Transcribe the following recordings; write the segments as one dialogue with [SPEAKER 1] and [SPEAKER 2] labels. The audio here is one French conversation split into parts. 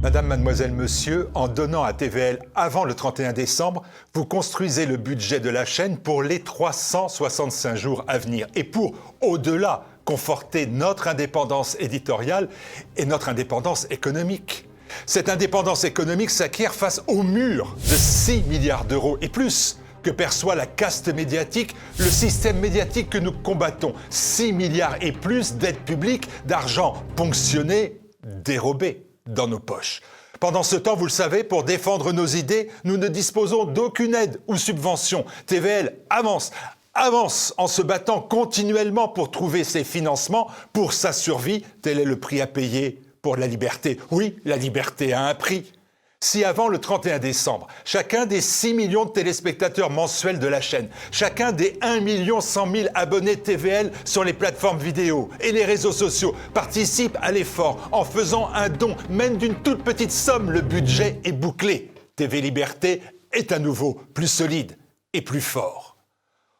[SPEAKER 1] Madame, mademoiselle, monsieur, en donnant à TVL avant le 31 décembre, vous construisez le budget de la chaîne pour les 365 jours à venir et pour, au-delà, conforter notre indépendance éditoriale et notre indépendance économique. Cette indépendance économique s'acquiert face au mur de 6 milliards d'euros et plus que perçoit la caste médiatique, le système médiatique que nous combattons. 6 milliards et plus d'aides publiques, d'argent ponctionné, dérobé dans nos poches. Pendant ce temps, vous le savez, pour défendre nos idées, nous ne disposons d'aucune aide ou subvention. TVL avance, avance en se battant continuellement pour trouver ses financements pour sa survie. Tel est le prix à payer pour la liberté. Oui, la liberté a un prix. Si avant le 31 décembre, chacun des 6 millions de téléspectateurs mensuels de la chaîne, chacun des 1 million 100 000 abonnés TVL sur les plateformes vidéo et les réseaux sociaux participe à l'effort en faisant un don, même d'une toute petite somme, le budget est bouclé. TV Liberté est à nouveau plus solide et plus fort.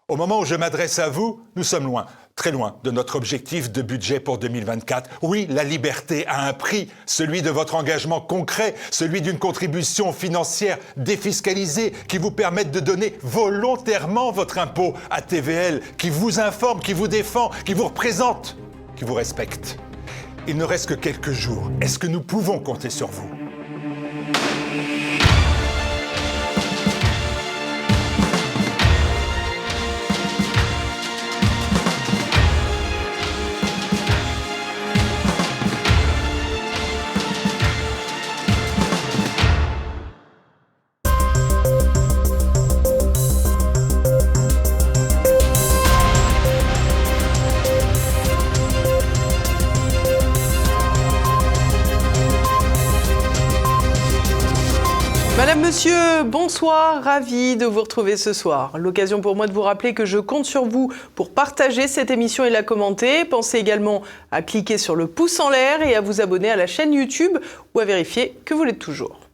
[SPEAKER 1] Au moment où je m'adresse à vous, nous sommes loin très loin de notre objectif de budget pour 2024. Oui, la liberté a un prix, celui de votre engagement concret, celui d'une contribution financière défiscalisée qui vous permette de donner volontairement votre impôt à TVL, qui vous informe, qui vous défend, qui vous représente, qui vous respecte. Il ne reste que quelques jours. Est-ce que nous pouvons compter sur vous?
[SPEAKER 2] Ravi de vous retrouver ce soir. L'occasion pour moi de vous rappeler que je compte sur vous pour partager cette émission et la commenter. Pensez également à cliquer sur le pouce en l'air et à vous abonner à la chaîne YouTube ou à vérifier que vous l'êtes toujours.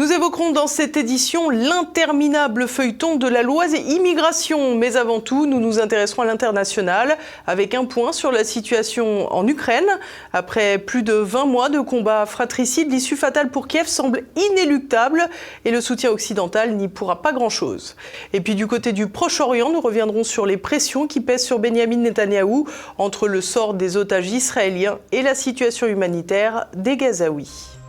[SPEAKER 2] Nous évoquerons dans cette édition l'interminable feuilleton de la loi et immigration. Mais avant tout, nous nous intéresserons à l'international avec un point sur la situation en Ukraine. Après plus de 20 mois de combats fratricides, l'issue fatale pour Kiev semble inéluctable et le soutien occidental n'y pourra pas grand-chose. Et puis du côté du Proche-Orient, nous reviendrons sur les pressions qui pèsent sur Benjamin Netanyahou entre le sort des otages israéliens et la situation humanitaire des Gazaouis.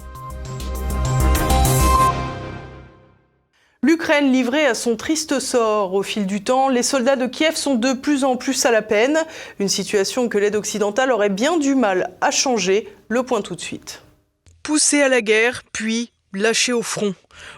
[SPEAKER 2] L'Ukraine livrée à son triste sort au fil du temps, les soldats de Kiev sont de plus en plus à la peine, une situation que l'aide occidentale aurait bien du mal à changer, le point tout de suite. Poussés à la guerre, puis lâchés au front.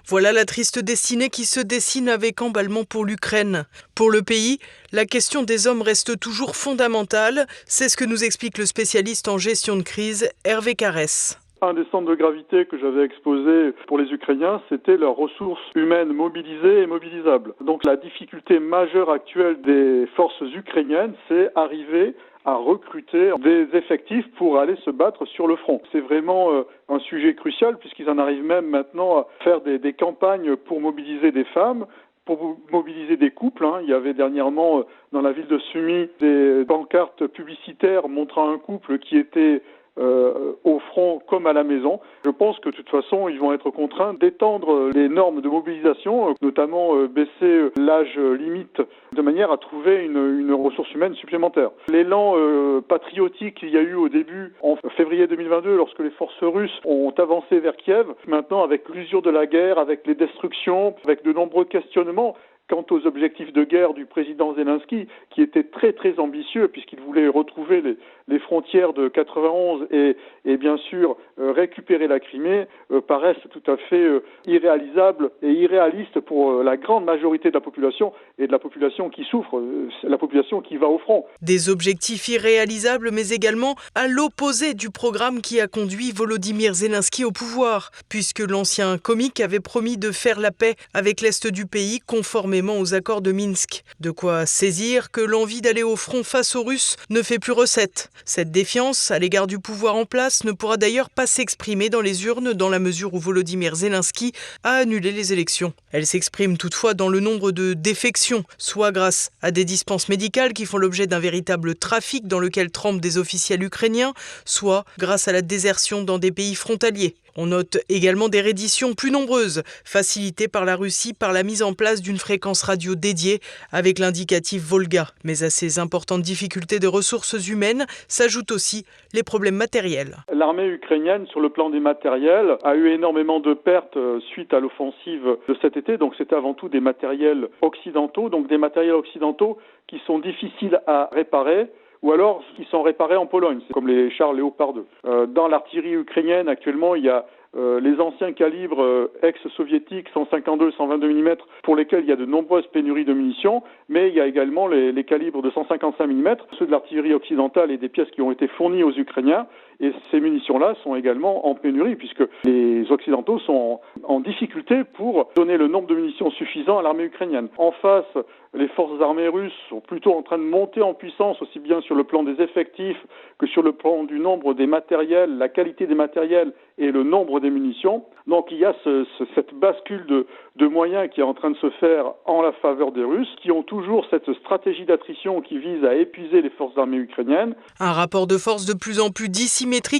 [SPEAKER 2] Voilà la triste destinée qui se dessine avec emballement pour l'Ukraine. Pour le pays, la question des hommes reste toujours fondamentale, c'est ce que nous explique le spécialiste en gestion de crise Hervé Carès.
[SPEAKER 3] Un des centres de gravité que j'avais exposé pour les Ukrainiens, c'était leurs ressources humaines mobilisées et mobilisables. Donc la difficulté majeure actuelle des forces ukrainiennes, c'est arriver à recruter des effectifs pour aller se battre sur le front. C'est vraiment euh, un sujet crucial puisqu'ils en arrivent même maintenant à faire des, campagnes pour mobiliser des femmes, pour mobiliser des couples. Hein. Il y avait dernièrement euh, dans la ville de Sumy des pancartes publicitaires montrant un couple qui était euh, au front comme à la maison. Je pense que de toute façon, ils vont être contraints d'étendre les normes de mobilisation, euh, notamment euh, baisser l'âge limite de manière à trouver une, une ressource humaine supplémentaire. L'élan patriotique qu'il y a eu au début en février 2022 lorsque les forces russes ont avancé vers Kiev, maintenant avec l'usure de la guerre, avec les destructions, avec de nombreux questionnements, quant aux objectifs de guerre du président Zelensky, qui était très très ambitieux puisqu'il voulait retrouver les, les, frontières de 91 et, et bien sûr euh, récupérer la Crimée, euh, paraissent tout à fait euh, irréalisables et irréalistes pour euh, la grande majorité de la population et de la population qui souffre, euh, la population qui va au front.
[SPEAKER 2] Des objectifs irréalisables mais également à l'opposé du programme qui a conduit Volodymyr Zelensky au pouvoir, puisque l'ancien comique avait promis de faire la paix avec l'Est du pays aux accords de Minsk. De quoi saisir que l'envie d'aller au front face aux Russes ne fait plus recette. Cette défiance à l'égard du pouvoir en place ne pourra d'ailleurs pas s'exprimer dans les urnes dans la mesure où Volodymyr Zelensky a annulé les élections. Elle s'exprime toutefois dans le nombre de défections, soit grâce à des dispenses médicales qui font l'objet d'un véritable trafic dans lequel trempent des officiels ukrainiens, soit grâce à la désertion dans des pays frontaliers. On note également des redditions plus nombreuses, facilitées par la Russie par la mise en place d'une fréquence radio dédiée avec l'indicatif Volga. Mais à ces importantes difficultés de ressources humaines s'ajoutent aussi les problèmes matériels.
[SPEAKER 3] L'armée ukrainienne, sur le plan des matériels, a eu énormément de pertes euh, suite à l'offensive de cet été. Donc c'était avant tout des matériels occidentaux, donc des matériels occidentaux qui sont difficiles à réparer ou alors qui sont réparés en Pologne, comme les chars Léopard 2. Euh, dans l'artillerie ukrainienne, actuellement, il y a euh, les anciens calibres euh, ex-soviétiques 152, 122 mm pour lesquels il y a de nombreuses pénuries de munitions, mais il y a également les, les calibres de 155 mm, ceux de l'artillerie occidentale et des pièces qui ont été fournies aux Ukrainiens. Et ces munitions-là sont également en pénurie puisque les Occidentaux sont en, difficulté pour donner le nombre de munitions suffisant à l'armée ukrainienne. En face, les forces armées russes sont plutôt en train de monter en puissance aussi bien sur le plan des effectifs que sur le plan du nombre des matériels, la qualité des matériels et le nombre des munitions. Donc il y a ce, ce, cette bascule de, moyens qui est en train de se faire en la faveur des Russes, qui ont toujours cette stratégie d'attrition qui vise à épuiser les forces armées ukrainiennes.
[SPEAKER 2] Un rapport de force de plus en plus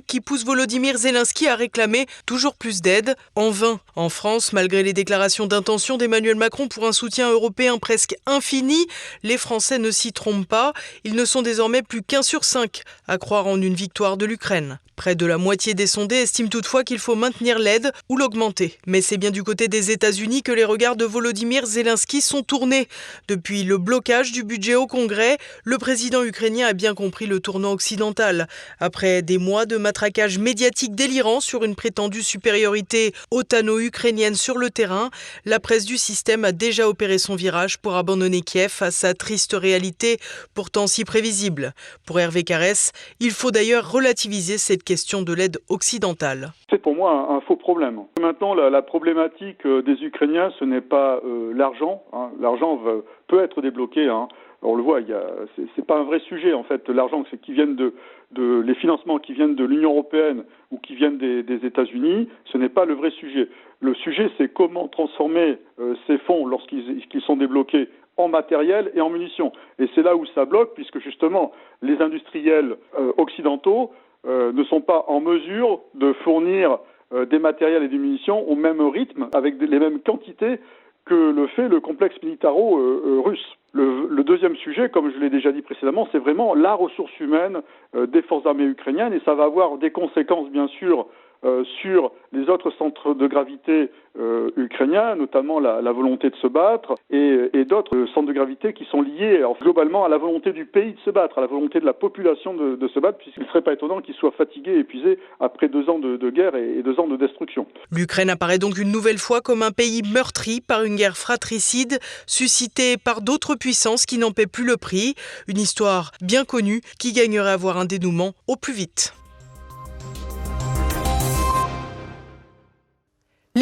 [SPEAKER 2] qui pousse Volodymyr Zelensky à réclamer toujours plus d'aide. En vain, en France, malgré les déclarations d'intention d'Emmanuel Macron pour un soutien européen presque infini, les Français ne s'y trompent pas. Ils ne sont désormais plus qu'un sur cinq à croire en une victoire de l'Ukraine. Près de la moitié des sondés estiment toutefois qu'il faut maintenir l'aide ou l'augmenter. Mais c'est bien du côté des États-Unis que les regards de Volodymyr Zelensky sont tournés. Depuis le blocage du budget au Congrès, le président ukrainien a bien compris le tournant occidental. Après des mois de matraquage médiatique délirant sur une prétendue supériorité otano-ukrainienne sur le terrain, la presse du système a déjà opéré son virage pour abandonner Kiev à sa triste réalité, pourtant si prévisible. Pour Hervé Carès, il faut d'ailleurs relativiser cette question de l'aide occidentale.
[SPEAKER 3] C'est pour moi un, faux problème. Maintenant, la, la problématique euh, des Ukrainiens, ce n'est pas euh, l'argent. Hein. L'argent peut être débloqué. Hein. On le voit, c'est pas un vrai sujet en fait. L'argent, c'est qui viennent de, les financements qui viennent de l'Union européenne ou qui viennent des, États-Unis, ce n'est pas le vrai sujet. Le sujet, c'est comment transformer euh, ces fonds lorsqu'ils qu sont débloqués en matériel et en munitions. Et c'est là où ça bloque, puisque justement les industriels euh, occidentaux euh, ne sont pas en mesure de fournir des matériels et des munitions au même rythme, avec les mêmes quantités que le fait le complexe militaro-russe. Le, le, deuxième sujet, comme je l'ai déjà dit précédemment, c'est vraiment la ressource humaine euh, des forces armées ukrainiennes et ça va avoir des conséquences, bien sûr, euh, sur les autres centres de gravité euh, ukrainiens, notamment la, volonté de se battre, et, d'autres centres de gravité qui sont liés globalement à la volonté du pays de se battre, à la volonté de la population de, se battre, puisqu'il ne serait pas étonnant qu'ils soient fatigués, épuisés après deux ans de, de guerre et, et deux ans de destruction.
[SPEAKER 2] L'Ukraine apparaît donc une nouvelle fois comme un pays meurtri par une guerre fratricide, suscitée par d'autres puissances qui n'en paient plus le prix. Une histoire bien connue qui gagnerait à avoir un dénouement au plus vite.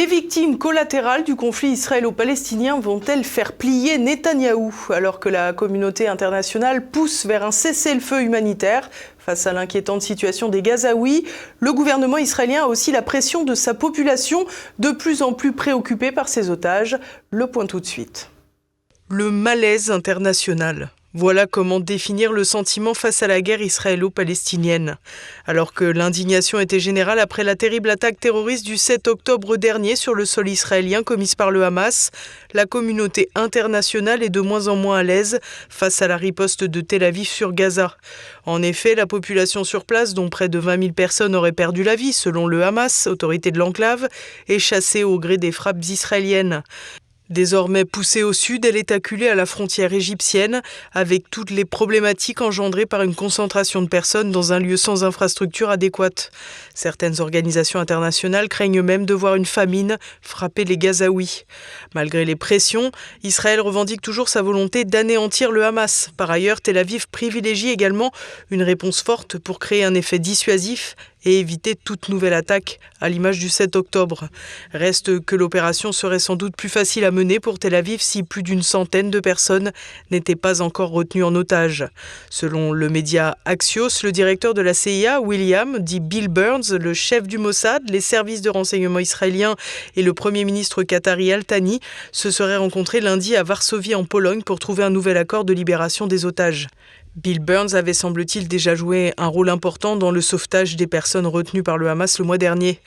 [SPEAKER 2] Les victimes collatérales du conflit israélo-palestinien vont-elles faire plier Netanyahou alors que la communauté internationale pousse vers un cessez-le-feu humanitaire Face à l'inquiétante situation des Gazaouis, le gouvernement israélien a aussi la pression de sa population de plus en plus préoccupée par ses otages. Le point tout de suite. Le malaise international. Voilà comment définir le sentiment face à la guerre israélo-palestinienne. Alors que l'indignation était générale après la terrible attaque terroriste du 7 octobre dernier sur le sol israélien commise par le Hamas, la communauté internationale est de moins en moins à l'aise face à la riposte de Tel Aviv sur Gaza. En effet, la population sur place, dont près de 20 000 personnes auraient perdu la vie selon le Hamas, autorité de l'enclave, est chassée au gré des frappes israéliennes. Désormais poussée au sud, elle est acculée à la frontière égyptienne, avec toutes les problématiques engendrées par une concentration de personnes dans un lieu sans infrastructure adéquate. Certaines organisations internationales craignent même de voir une famine frapper les Gazaouis. Malgré les pressions, Israël revendique toujours sa volonté d'anéantir le Hamas. Par ailleurs, Tel Aviv privilégie également une réponse forte pour créer un effet dissuasif et éviter toute nouvelle attaque, à l'image du 7 octobre. Reste que l'opération serait sans doute plus facile à mener pour Tel Aviv si plus d'une centaine de personnes n'étaient pas encore retenues en otage. Selon le média Axios, le directeur de la CIA, William, dit Bill Burns, le chef du Mossad, les services de renseignement israéliens et le premier ministre qatari Al-Thani se seraient rencontrés lundi à Varsovie en Pologne pour trouver un nouvel accord de libération des otages. Bill Burns avait semble-t-il déjà joué un rôle important dans le sauvetage des personnes retenues par le Hamas le mois dernier.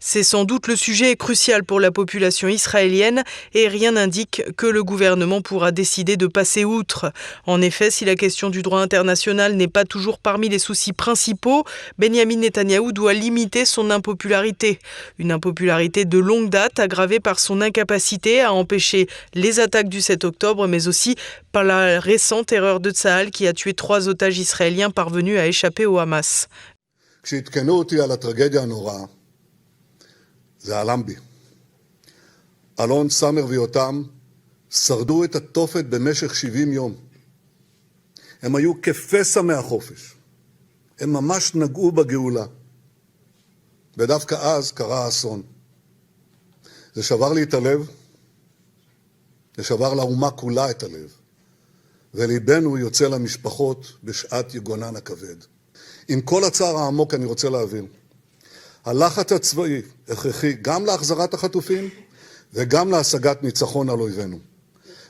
[SPEAKER 2] C'est sans doute le sujet crucial pour la population israélienne et rien n'indique que le gouvernement pourra décider de passer outre. En effet, si la question du droit international n'est pas toujours parmi les soucis principaux, Benjamin Netanyahou doit limiter son impopularité. Une impopularité de longue date aggravée par son incapacité à empêcher les attaques du 7 octobre, mais aussi par la récente erreur de Tsahal qui a tué trois otages israéliens parvenus à échapper au Hamas.
[SPEAKER 4] זה הלם בי. אלון, סאמר ויותם שרדו את התופת במשך 70 יום. הם היו כפסע מהחופש. הם ממש נגעו בגאולה. ודווקא אז קרה האסון. זה שבר לי את הלב, זה שבר לאומה כולה את הלב, וליבנו יוצא למשפחות בשעת יגונן הכבד. עם כל הצער העמוק אני רוצה להבין, הלחץ הצבאי הכרחי גם להחזרת החטופים וגם להשגת ניצחון על אויבינו.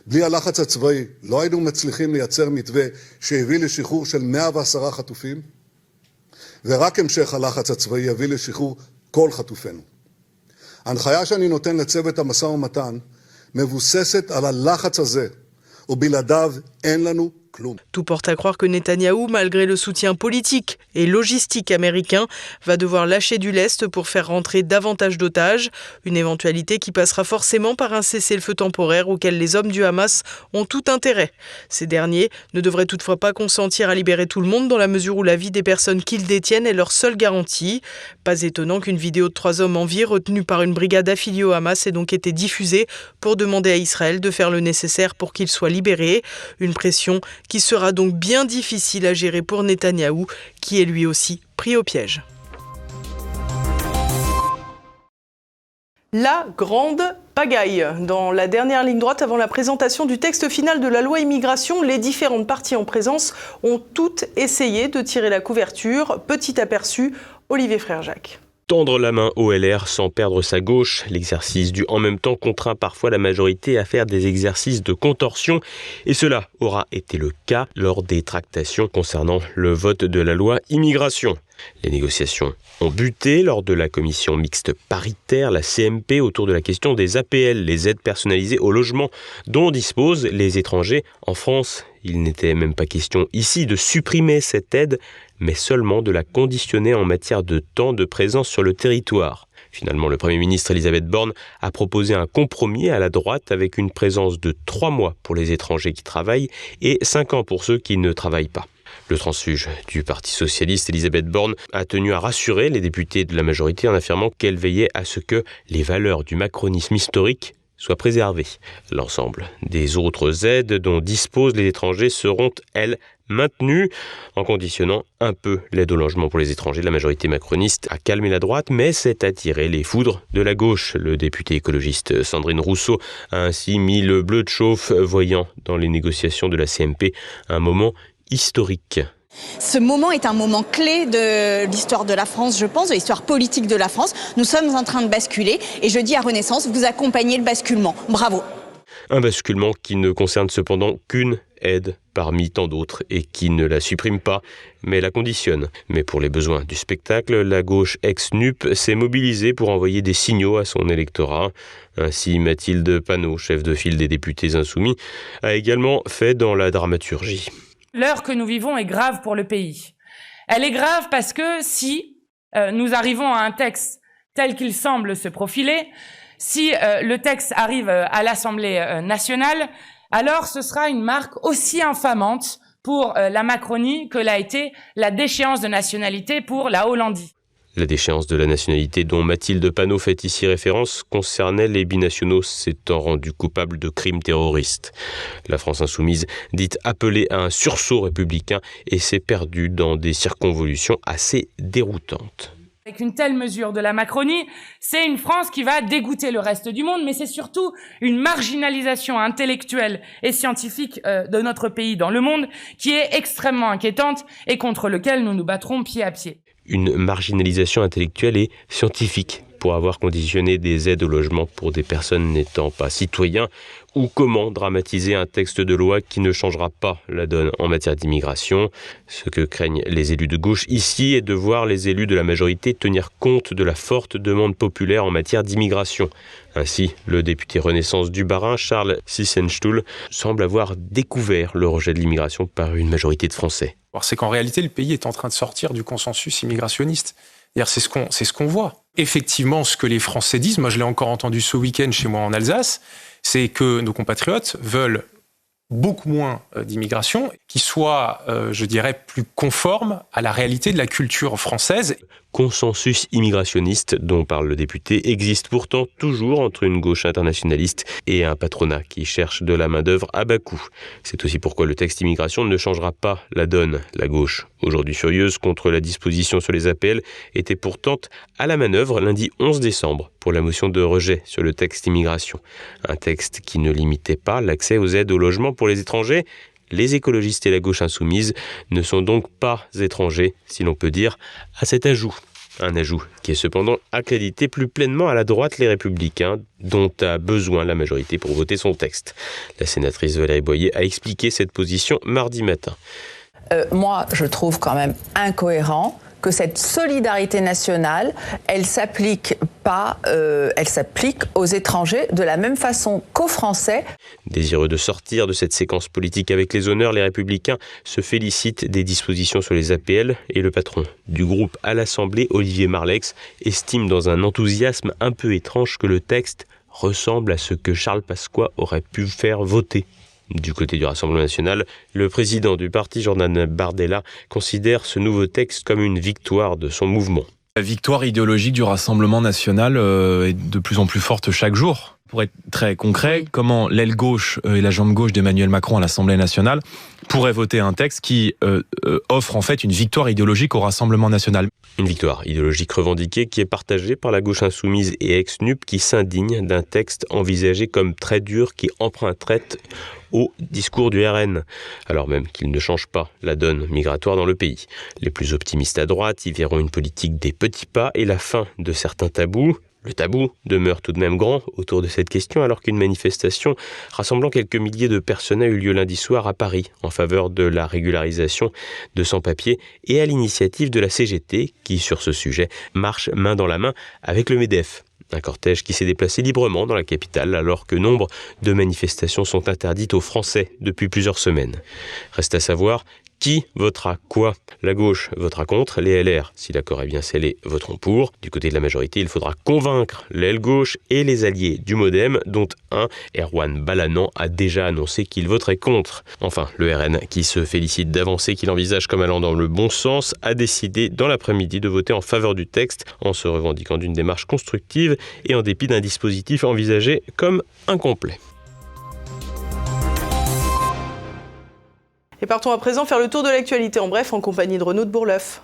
[SPEAKER 4] בלי הלחץ הצבאי לא היינו מצליחים לייצר מתווה שהביא לשחרור של 110 חטופים, ורק המשך הלחץ הצבאי יביא לשחרור כל חטופינו. ההנחיה שאני נותן לצוות המשא ומתן מבוססת על הלחץ הזה, ובלעדיו אין לנו
[SPEAKER 2] Tout porte à croire que Netanyahou, malgré le soutien politique et logistique américain, va devoir lâcher du lest pour faire rentrer davantage d'otages, une éventualité qui passera forcément par un cessez-le-feu temporaire auquel les hommes du Hamas ont tout intérêt. Ces derniers ne devraient toutefois pas consentir à libérer tout le monde dans la mesure où la vie des personnes qu'ils détiennent est leur seule garantie. Pas étonnant qu'une vidéo de trois hommes en vie retenue par une brigade affiliée au Hamas ait donc été diffusée pour demander à Israël de faire le nécessaire pour qu'ils soient libérés. Une pression qui sera donc bien difficile à gérer pour Netanyahou, qui est lui aussi pris au piège. La grande pagaille. Dans la dernière ligne droite, avant la présentation du texte final de la loi immigration, les différentes parties en présence ont toutes essayé de tirer la couverture. Petit aperçu, Olivier Frère Jacques.
[SPEAKER 5] Tendre la main au LR sans perdre sa gauche, l'exercice du en même temps contraint parfois la majorité à faire des exercices de contorsion, et cela aura été le cas lors des tractations concernant le vote de la loi immigration. Les négociations ont buté lors de la commission mixte paritaire, la CMP, autour de la question des APL, les aides personnalisées au logement dont disposent les étrangers en France. Il n'était même pas question ici de supprimer cette aide, mais seulement de la conditionner en matière de temps de présence sur le territoire. Finalement, le Premier ministre Elisabeth Borne a proposé un compromis à la droite avec une présence de trois mois pour les étrangers qui travaillent et cinq ans pour ceux qui ne travaillent pas. Le transfuge du Parti socialiste, Elisabeth Borne, a tenu à rassurer les députés de la majorité en affirmant qu'elle veillait à ce que les valeurs du macronisme historique soient préservées. L'ensemble des autres aides dont disposent les étrangers seront, elles, maintenues, en conditionnant un peu l'aide au logement pour les étrangers. La majorité macroniste a calmé la droite, mais c'est attiré les foudres de la gauche. Le député écologiste Sandrine Rousseau a ainsi mis le bleu de chauffe, voyant dans les négociations de la CMP un moment historique.
[SPEAKER 6] Ce moment est un moment clé de l'histoire de la France, je pense, de l'histoire politique de la France. Nous sommes en train de basculer et je dis à Renaissance, vous accompagnez le basculement. Bravo.
[SPEAKER 5] Un basculement qui ne concerne cependant qu'une aide parmi tant d'autres et qui ne la supprime pas, mais la conditionne. Mais pour les besoins du spectacle, la gauche ex-NUP s'est mobilisée pour envoyer des signaux à son électorat. Ainsi, Mathilde Panot, chef de file des députés insoumis, a également fait dans la dramaturgie.
[SPEAKER 7] L'heure que nous vivons est grave pour le pays. Elle est grave parce que si euh, nous arrivons à un texte tel qu'il semble se profiler, si euh, le texte arrive euh, à l'Assemblée nationale, alors ce sera une marque aussi infamante pour la Macronie que l'a été la déchéance de nationalité pour la Hollandie.
[SPEAKER 5] La déchéance de la nationalité dont Mathilde Panot fait ici référence concernait les binationaux s'étant rendus coupables de crimes terroristes. La France insoumise dit appeler à un sursaut républicain et s'est perdue dans des circonvolutions assez déroutantes.
[SPEAKER 7] Avec une telle mesure de la Macronie, c'est une France qui va dégoûter le reste du monde, mais c'est surtout une marginalisation intellectuelle et scientifique euh, de notre pays dans le monde qui est extrêmement inquiétante et contre lequel nous nous battrons pied à pied
[SPEAKER 5] une marginalisation intellectuelle et scientifique, pour avoir conditionné des aides au logement pour des personnes n'étant pas citoyens ou comment dramatiser un texte de loi qui ne changera pas la donne en matière d'immigration. Ce que craignent les élus de gauche ici est de voir les élus de la majorité tenir compte de la forte demande populaire en matière d'immigration. Ainsi, le député Renaissance du Barin, Charles Sissenstuhl, semble avoir découvert le rejet de l'immigration par une majorité de Français.
[SPEAKER 8] C'est qu'en réalité, le pays est en train de sortir du consensus immigrationniste. C'est ce qu'on voit. Effectivement, ce que les Français disent, moi je l'ai encore entendu ce week-end chez moi en Alsace, c'est que nos compatriotes veulent beaucoup moins euh, d'immigration qui soit, euh, je dirais, plus conforme à la réalité de la culture française
[SPEAKER 5] consensus immigrationniste dont parle le député existe pourtant toujours entre une gauche internationaliste et un patronat qui cherche de la main-d'œuvre à bas coût. C'est aussi pourquoi le texte immigration ne changera pas la donne. La gauche, aujourd'hui furieuse contre la disposition sur les APL, était pourtant à la manœuvre lundi 11 décembre pour la motion de rejet sur le texte immigration. Un texte qui ne limitait pas l'accès aux aides au logement pour les étrangers, les écologistes et la gauche insoumise ne sont donc pas étrangers, si l'on peut dire, à cet ajout. Un ajout qui est cependant accrédité plus pleinement à la droite les républicains, dont a besoin la majorité pour voter son texte. La sénatrice Valérie Boyer a expliqué cette position mardi matin.
[SPEAKER 9] Euh, moi, je trouve quand même incohérent que cette solidarité nationale, elle s'applique pas, euh, elle s'applique aux étrangers de la même façon qu'aux Français.
[SPEAKER 5] Désireux de sortir de cette séquence politique avec les honneurs, les Républicains se félicitent des dispositions sur les APL et le patron du groupe à l'Assemblée, Olivier Marlex, estime dans un enthousiasme un peu étrange que le texte ressemble à ce que Charles Pasqua aurait pu faire voter. Du côté du Rassemblement national, le président du parti, Jordan Bardella, considère ce nouveau texte comme une victoire de son mouvement.
[SPEAKER 10] La victoire idéologique du Rassemblement national euh, est de plus en plus forte chaque jour. Pour être très concret, comment l'aile gauche euh, et la jambe gauche d'Emmanuel Macron à l'Assemblée nationale pourraient voter un texte qui euh, offre en fait une victoire idéologique au Rassemblement national?
[SPEAKER 5] Une victoire idéologique revendiquée qui est partagée par la gauche insoumise et ex-NUP qui s'indigne d'un texte envisagé comme très dur qui emprunterait au discours du RN, alors même qu'il ne change pas la donne migratoire dans le pays. Les plus optimistes à droite y verront une politique des petits pas et la fin de certains tabous, le tabou demeure tout de même grand autour de cette question alors qu'une manifestation rassemblant quelques milliers de personnes a eu lieu lundi soir à Paris en faveur de la régularisation de sans-papiers et à l'initiative de la CGT qui sur ce sujet marche main dans la main avec le MEDEF. Un cortège qui s'est déplacé librement dans la capitale alors que nombre de manifestations sont interdites aux Français depuis plusieurs semaines. Reste à savoir qui votera quoi? La gauche votera contre, les LR, si l'accord est bien scellé, voteront pour. Du côté de la majorité, il faudra convaincre l'aile gauche et les alliés du Modem, dont un, Erwan Balanan, a déjà annoncé qu'il voterait contre. Enfin, le RN, qui se félicite d'avancer qu'il envisage comme allant dans le bon sens, a décidé dans l'après-midi de voter en faveur du texte en se revendiquant d'une démarche constructive et en dépit d'un dispositif envisagé comme incomplet.
[SPEAKER 2] Et partons à présent faire le tour de l'actualité en bref en compagnie de Renaud de Bourleuf.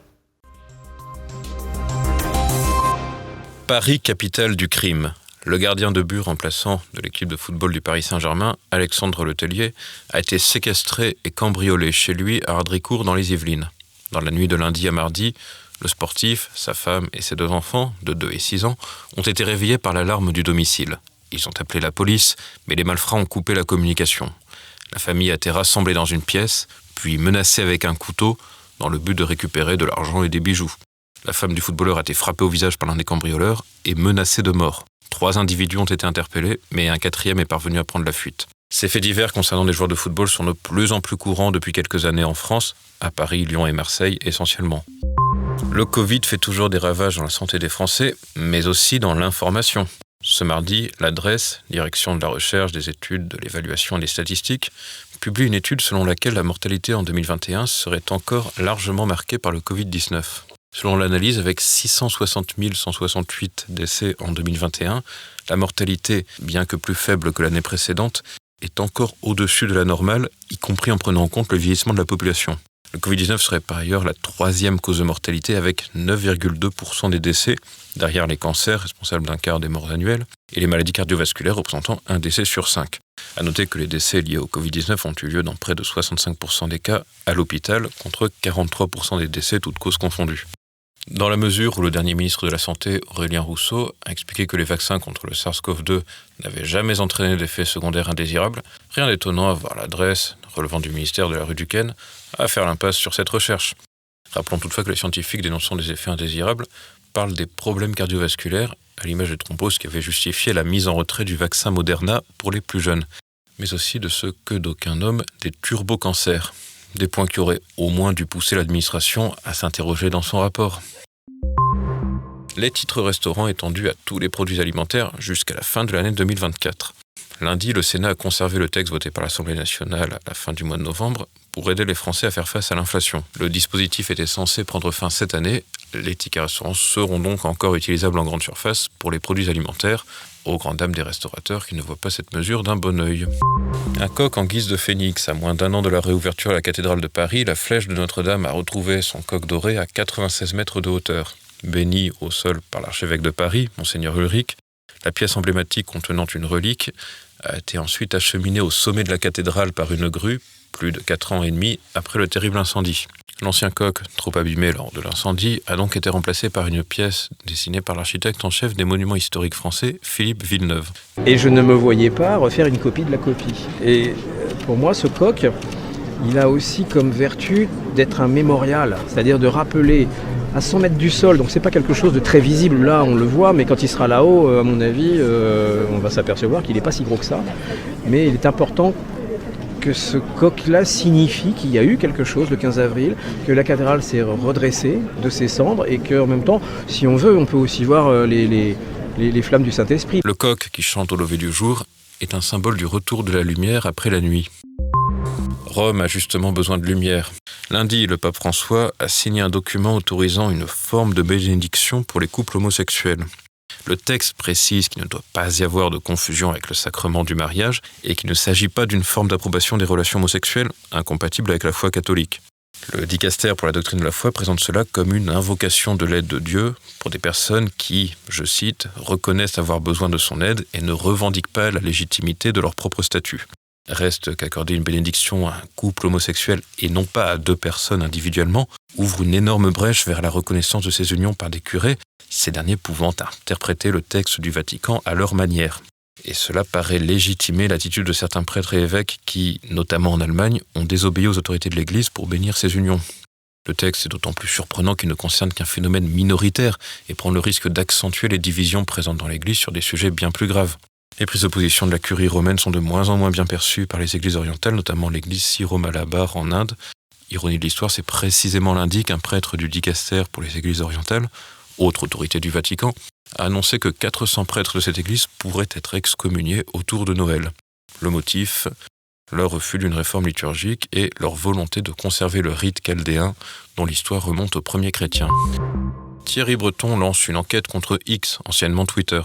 [SPEAKER 11] Paris, capitale du crime. Le gardien de but remplaçant de l'équipe de football du Paris Saint-Germain, Alexandre Letellier, a été séquestré et cambriolé chez lui à Ardricourt dans les Yvelines. Dans la nuit de lundi à mardi, le sportif, sa femme et ses deux enfants, de 2 et 6 ans, ont été réveillés par l'alarme du domicile. Ils ont appelé la police, mais les malfrats ont coupé la communication. La famille a été rassemblée dans une pièce, puis menacée avec un couteau, dans le but de récupérer de l'argent et des bijoux. La femme du footballeur a été frappée au visage par l'un des cambrioleurs et menacée de mort. Trois individus ont été interpellés, mais un quatrième est parvenu à prendre la fuite. Ces faits divers concernant des joueurs de football sont de plus en plus courants depuis quelques années en France, à Paris, Lyon et Marseille essentiellement. Le Covid fait toujours des ravages dans la santé des Français, mais aussi dans l'information. Ce mardi, l'adresse, Direction de la recherche, des études, de l'évaluation et des statistiques, publie une étude selon laquelle la mortalité en 2021 serait encore largement marquée par le Covid-19. Selon l'analyse, avec 660 168 décès en 2021, la mortalité, bien que plus faible que l'année précédente, est encore au-dessus de la normale, y compris en prenant en compte le vieillissement de la population. Le Covid-19 serait par ailleurs la troisième cause de mortalité avec 9,2% des décès, derrière les cancers responsables d'un quart des morts annuelles et les maladies cardiovasculaires représentant un décès sur cinq. À noter que les décès liés au Covid-19 ont eu lieu dans près de 65% des cas à l'hôpital contre 43% des décès toutes causes confondues. Dans la mesure où le dernier ministre de la Santé, Aurélien Rousseau, a expliqué que les vaccins contre le SARS-CoV-2 n'avaient jamais entraîné d'effets secondaires indésirables, rien d'étonnant à voir l'adresse, relevant du ministère de la rue Duquesne, à faire l'impasse sur cette recherche. Rappelons toutefois que les scientifiques dénonçant des effets indésirables parlent des problèmes cardiovasculaires, à l'image des thromboses qui avaient justifié la mise en retrait du vaccin Moderna pour les plus jeunes, mais aussi de ce que d'aucuns nomment des turbocancers, des points qui auraient au moins dû pousser l'administration à s'interroger dans son rapport. Les titres restaurants étendus à tous les produits alimentaires jusqu'à la fin de l'année 2024. Lundi, le Sénat a conservé le texte voté par l'Assemblée nationale à la fin du mois de novembre pour aider les Français à faire face à l'inflation. Le dispositif était censé prendre fin cette année. Les tickets restaurants seront donc encore utilisables en grande surface pour les produits alimentaires, aux grandes dames des restaurateurs qui ne voient pas cette mesure d'un bon œil. Un coq en guise de phénix, à moins d'un an de la réouverture à la cathédrale de Paris, la flèche de Notre-Dame a retrouvé son coq doré à 96 mètres de hauteur. Béni au sol par l'archevêque de Paris, monseigneur Ulrich, la pièce emblématique contenant une relique a été ensuite acheminée au sommet de la cathédrale par une grue, plus de 4 ans et demi après le terrible incendie. L'ancien coq, trop abîmé lors de l'incendie, a donc été remplacé par une pièce dessinée par l'architecte en chef des monuments historiques français, Philippe Villeneuve.
[SPEAKER 12] Et je ne me voyais pas refaire une copie de la copie. Et pour moi, ce coq, il a aussi comme vertu d'être un mémorial, c'est-à-dire de rappeler à 100 mètres du sol, donc c'est pas quelque chose de très visible là, on le voit, mais quand il sera là-haut, euh, à mon avis, euh, on va s'apercevoir qu'il n'est pas si gros que ça. Mais il est important que ce coq-là signifie qu'il y a eu quelque chose le 15 avril, que la cathédrale s'est redressée de ses cendres et qu'en même temps, si on veut, on peut aussi voir euh, les, flammes du Saint-Esprit.
[SPEAKER 11] Le coq qui chante au lever du jour est un symbole du retour de la lumière après la nuit. Rome a justement besoin de lumière. Lundi, le pape François a signé un document autorisant une forme de bénédiction pour les couples homosexuels. Le texte précise qu'il ne doit pas y avoir de confusion avec le sacrement du mariage et qu'il ne s'agit pas d'une forme d'approbation des relations homosexuelles incompatible avec la foi catholique. Le dicaster pour la doctrine de la foi présente cela comme une invocation de l'aide de Dieu pour des personnes qui, je cite, reconnaissent avoir besoin de son aide et ne revendiquent pas la légitimité de leur propre statut. Reste qu'accorder une bénédiction à un couple homosexuel et non pas à deux personnes individuellement ouvre une énorme brèche vers la reconnaissance de ces unions par des curés, ces derniers pouvant interpréter le texte du Vatican à leur manière. Et cela paraît légitimer l'attitude de certains prêtres et évêques qui, notamment en Allemagne, ont désobéi aux autorités de l'Église pour bénir ces unions. Le texte est d'autant plus surprenant qu'il ne concerne qu'un phénomène minoritaire et prend le risque d'accentuer les divisions présentes dans l'Église sur des sujets bien plus graves. Les prises de position de la curie romaine sont de moins en moins bien perçues par les églises orientales, notamment l'église syro-malabar en Inde. Ironie de l'histoire, c'est précisément lundi qu'un prêtre du dicaster pour les églises orientales, autre autorité du Vatican, a annoncé que 400 prêtres de cette église pourraient être excommuniés autour de Noël. Le motif leur refus d'une réforme liturgique et leur volonté de conserver le rite chaldéen dont l'histoire remonte aux premiers chrétiens. Thierry Breton lance une enquête contre X, anciennement Twitter.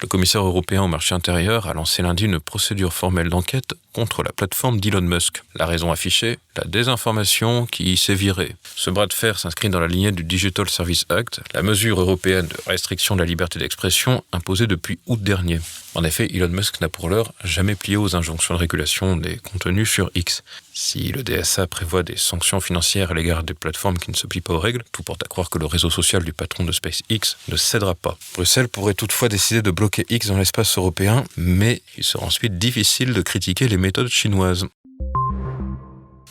[SPEAKER 11] Le commissaire européen au marché intérieur a lancé lundi une procédure formelle d'enquête contre la plateforme d'Elon Musk. La raison affichée La désinformation qui y s'est virée. Ce bras de fer s'inscrit dans la lignée du Digital Service Act, la mesure européenne de restriction de la liberté d'expression imposée depuis août dernier. En effet, Elon Musk n'a pour l'heure jamais plié aux injonctions de régulation des contenus sur X. Si le DSA prévoit des sanctions financières à l'égard des plateformes qui ne se plient pas aux règles, tout porte à croire que le réseau social du patron de SpaceX ne cédera pas. Bruxelles pourrait toutefois décider de bloquer X dans l'espace européen, mais il sera ensuite difficile de critiquer les méthodes chinoises.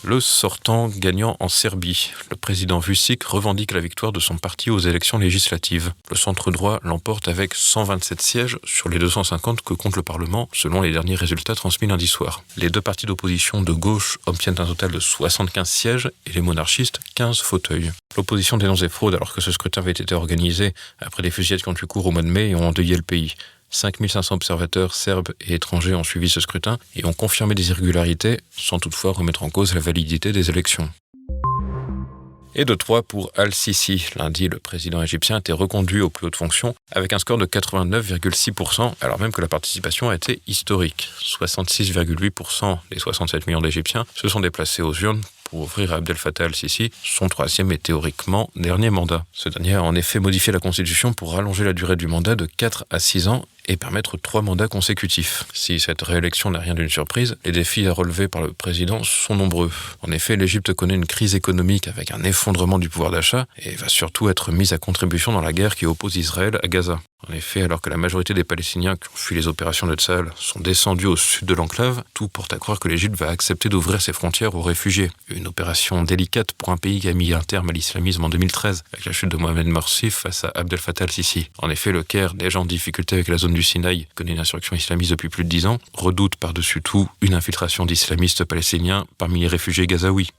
[SPEAKER 11] Le sortant gagnant en Serbie. Le président Vucic revendique la victoire de son parti aux élections législatives. Le centre droit l'emporte avec 127 sièges sur les 250 que compte le Parlement, selon les derniers résultats transmis lundi soir. Les deux partis d'opposition de gauche obtiennent un total de 75 sièges et les monarchistes 15 fauteuils. L'opposition dénonce des fraudes alors que ce scrutin avait été organisé après des fusillades qui ont eu cours au mois de mai et ont endeuillé le pays. 5500 observateurs serbes et étrangers ont suivi ce scrutin et ont confirmé des irrégularités, sans toutefois remettre en cause la validité des élections. Et de 3 pour Al-Sisi. Lundi, le président égyptien a été reconduit aux plus hautes fonctions avec un score de 89,6%, alors même que la participation a été historique. 66,8% des 67 millions d'Égyptiens se sont déplacés aux urnes pour offrir à Abdel Fattah al-Sisi son troisième et théoriquement dernier mandat. Ce dernier a en effet modifié la Constitution pour rallonger la durée du mandat de 4 à 6 ans et permettre trois mandats consécutifs. Si cette réélection n'a rien d'une surprise, les défis à relever par le président sont nombreux. En effet, l'Égypte connaît une crise économique avec un effondrement du pouvoir d'achat et va surtout être mise à contribution dans la guerre qui oppose Israël à Gaza. En effet, alors que la majorité des Palestiniens qui ont fui les opérations de Tsahal sont descendus au sud de l'enclave, tout porte à croire que l'Égypte va accepter d'ouvrir ses frontières aux réfugiés. Une opération délicate pour un pays qui a mis un terme à l'islamisme en 2013, avec la chute de Mohamed Morsi face à Abdel Fattah al-Sisi. En effet, le Caire, déjà en difficulté avec la zone du Sinaï, connaît une insurrection islamiste depuis plus de dix ans, redoute par-dessus tout une infiltration d'islamistes palestiniens parmi les réfugiés gazaouis.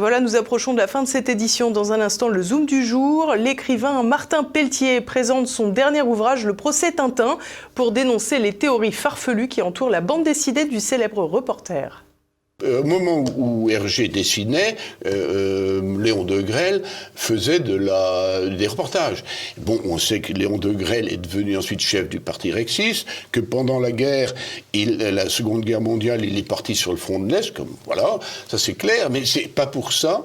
[SPEAKER 2] Voilà, nous approchons de la fin de cette édition. Dans un instant, le Zoom du jour. L'écrivain Martin Pelletier présente son dernier ouvrage, Le procès Tintin, pour dénoncer les théories farfelues qui entourent la bande dessinée du célèbre reporter.
[SPEAKER 13] Au moment où Hergé dessinait, euh, euh, Léon de Grelle faisait des reportages. Bon, on sait que Léon de Grelle est devenu ensuite chef du parti Rexis, que pendant la guerre, la Seconde Guerre mondiale, il est parti sur le front de l'Est, comme voilà, ça c'est clair, mais c'est pas pour ça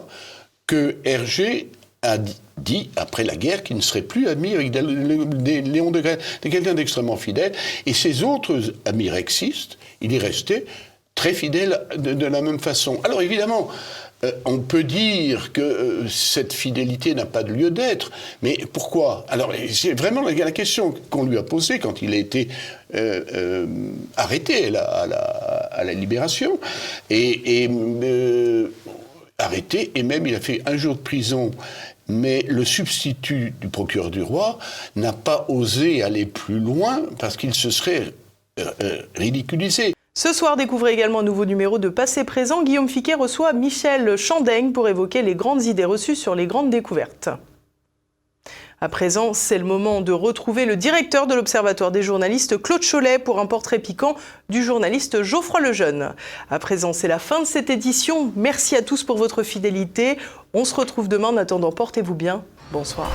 [SPEAKER 13] que Hergé a dit, après la guerre, qu'il ne serait plus ami avec Léon de Grelle. C'est quelqu'un d'extrêmement fidèle. Et ses autres amis rexistes, il est resté très fidèle de, la même façon. Alors évidemment, euh, on peut dire que euh, cette fidélité n'a pas de lieu d'être, mais pourquoi? Alors c'est vraiment la, question qu'on lui a posée quand il a été euh, arrêté à la, libération, arrêté, et même il a fait un jour de prison mais le substitut du procureur du roi n'a pas osé aller plus loin parce qu'il se serait ridiculisé.
[SPEAKER 2] Ce soir, découvrez également un nouveau numéro de Passé Présent. Guillaume Fiquet reçoit Michel Chandaigne pour évoquer les grandes idées reçues sur les grandes découvertes. À présent, c'est le moment de retrouver le directeur de l'Observatoire des journalistes, Claude Cholet, pour un portrait piquant du journaliste Geoffroy Lejeune. À présent, c'est la fin de cette édition. Merci à tous pour votre fidélité. On se retrouve demain. En attendant, portez-vous bien. Bonsoir.